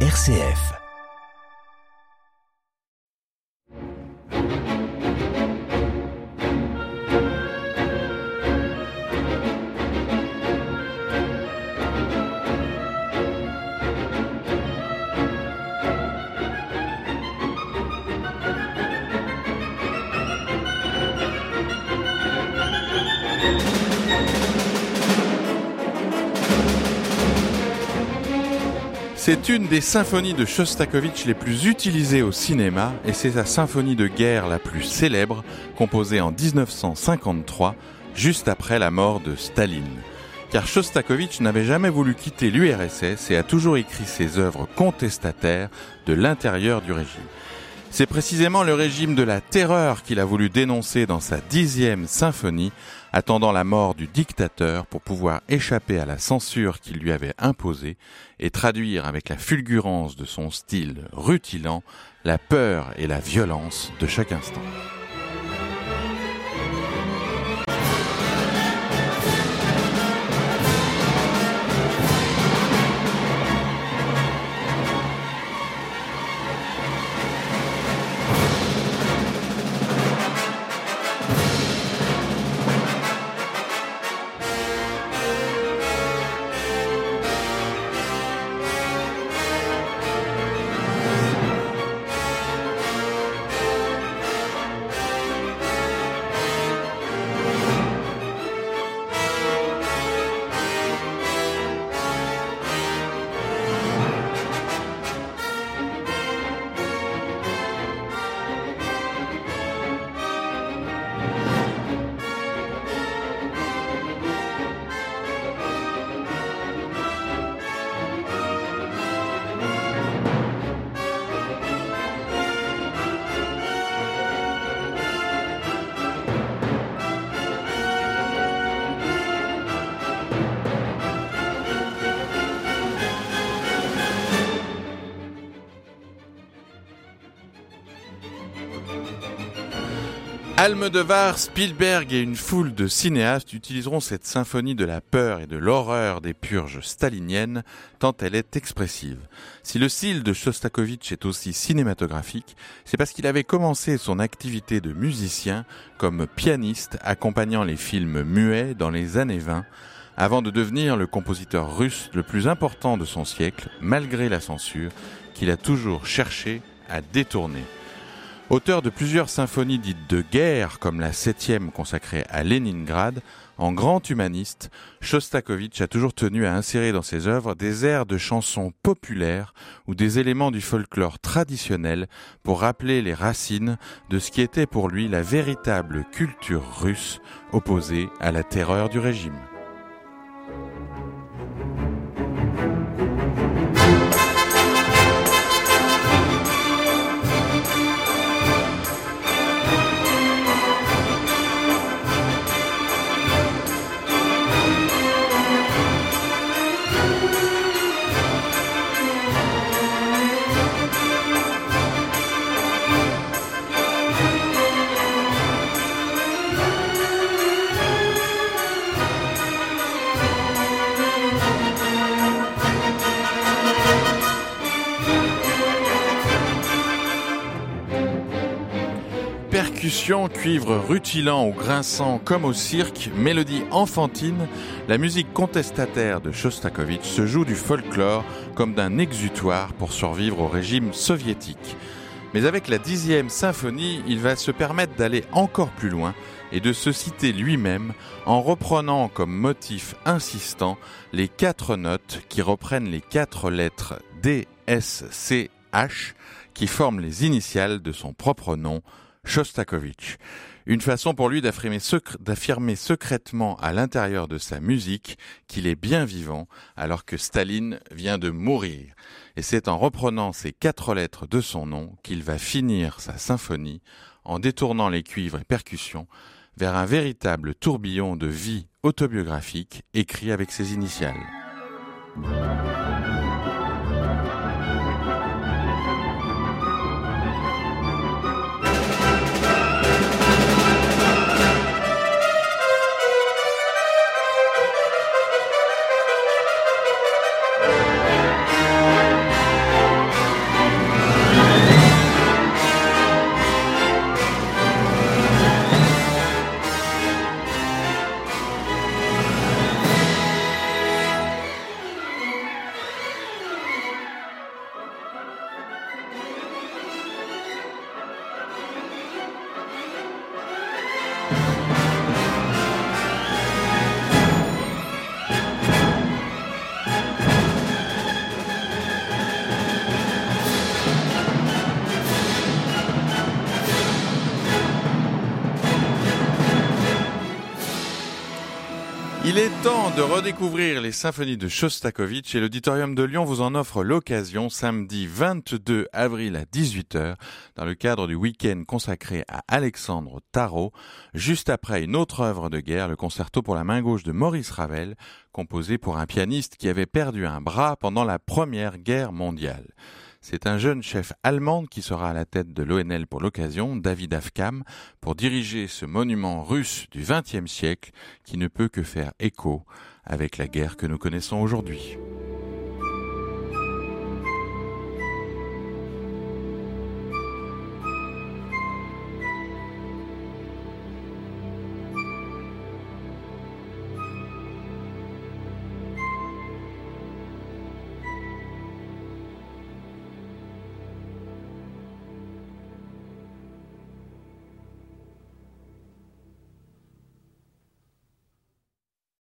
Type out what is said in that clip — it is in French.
RCF. C'est une des symphonies de Shostakovich les plus utilisées au cinéma et c'est sa symphonie de guerre la plus célèbre, composée en 1953, juste après la mort de Staline. Car Shostakovich n'avait jamais voulu quitter l'URSS et a toujours écrit ses œuvres contestataires de l'intérieur du régime. C'est précisément le régime de la terreur qu'il a voulu dénoncer dans sa dixième symphonie, attendant la mort du dictateur pour pouvoir échapper à la censure qu'il lui avait imposée et traduire avec la fulgurance de son style rutilant la peur et la violence de chaque instant. Almodovar, Spielberg et une foule de cinéastes utiliseront cette symphonie de la peur et de l'horreur des purges staliniennes tant elle est expressive. Si le style de Shostakovich est aussi cinématographique, c'est parce qu'il avait commencé son activité de musicien comme pianiste accompagnant les films muets dans les années 20 avant de devenir le compositeur russe le plus important de son siècle malgré la censure qu'il a toujours cherché à détourner. Auteur de plusieurs symphonies dites de guerre, comme la septième consacrée à Leningrad, en grand humaniste, Shostakovich a toujours tenu à insérer dans ses œuvres des airs de chansons populaires ou des éléments du folklore traditionnel pour rappeler les racines de ce qui était pour lui la véritable culture russe opposée à la terreur du régime. Cuivre rutilant ou grinçant comme au cirque, mélodie enfantine, la musique contestataire de Shostakovich se joue du folklore comme d'un exutoire pour survivre au régime soviétique. Mais avec la dixième symphonie, il va se permettre d'aller encore plus loin et de se citer lui-même en reprenant comme motif insistant les quatre notes qui reprennent les quatre lettres D, S, C, H qui forment les initiales de son propre nom, Shostakovich. Une façon pour lui d'affirmer, secrètement à l'intérieur de sa musique qu'il est bien vivant alors que Staline vient de mourir. Et c'est en reprenant ces quatre lettres de son nom qu'il va finir sa symphonie en détournant les cuivres et percussions vers un véritable tourbillon de vie autobiographique écrit avec ses initiales. Il est temps de redécouvrir les symphonies de Shostakovich et l'Auditorium de Lyon vous en offre l'occasion samedi 22 avril à 18h dans le cadre du week-end consacré à Alexandre Tarot, juste après une autre œuvre de guerre, le concerto pour la main gauche de Maurice Ravel, composé pour un pianiste qui avait perdu un bras pendant la Première Guerre mondiale. C'est un jeune chef allemand qui sera à la tête de l'ONL pour l'occasion, David Afkam, pour diriger ce monument russe du XXe siècle qui ne peut que faire écho avec la guerre que nous connaissons aujourd'hui.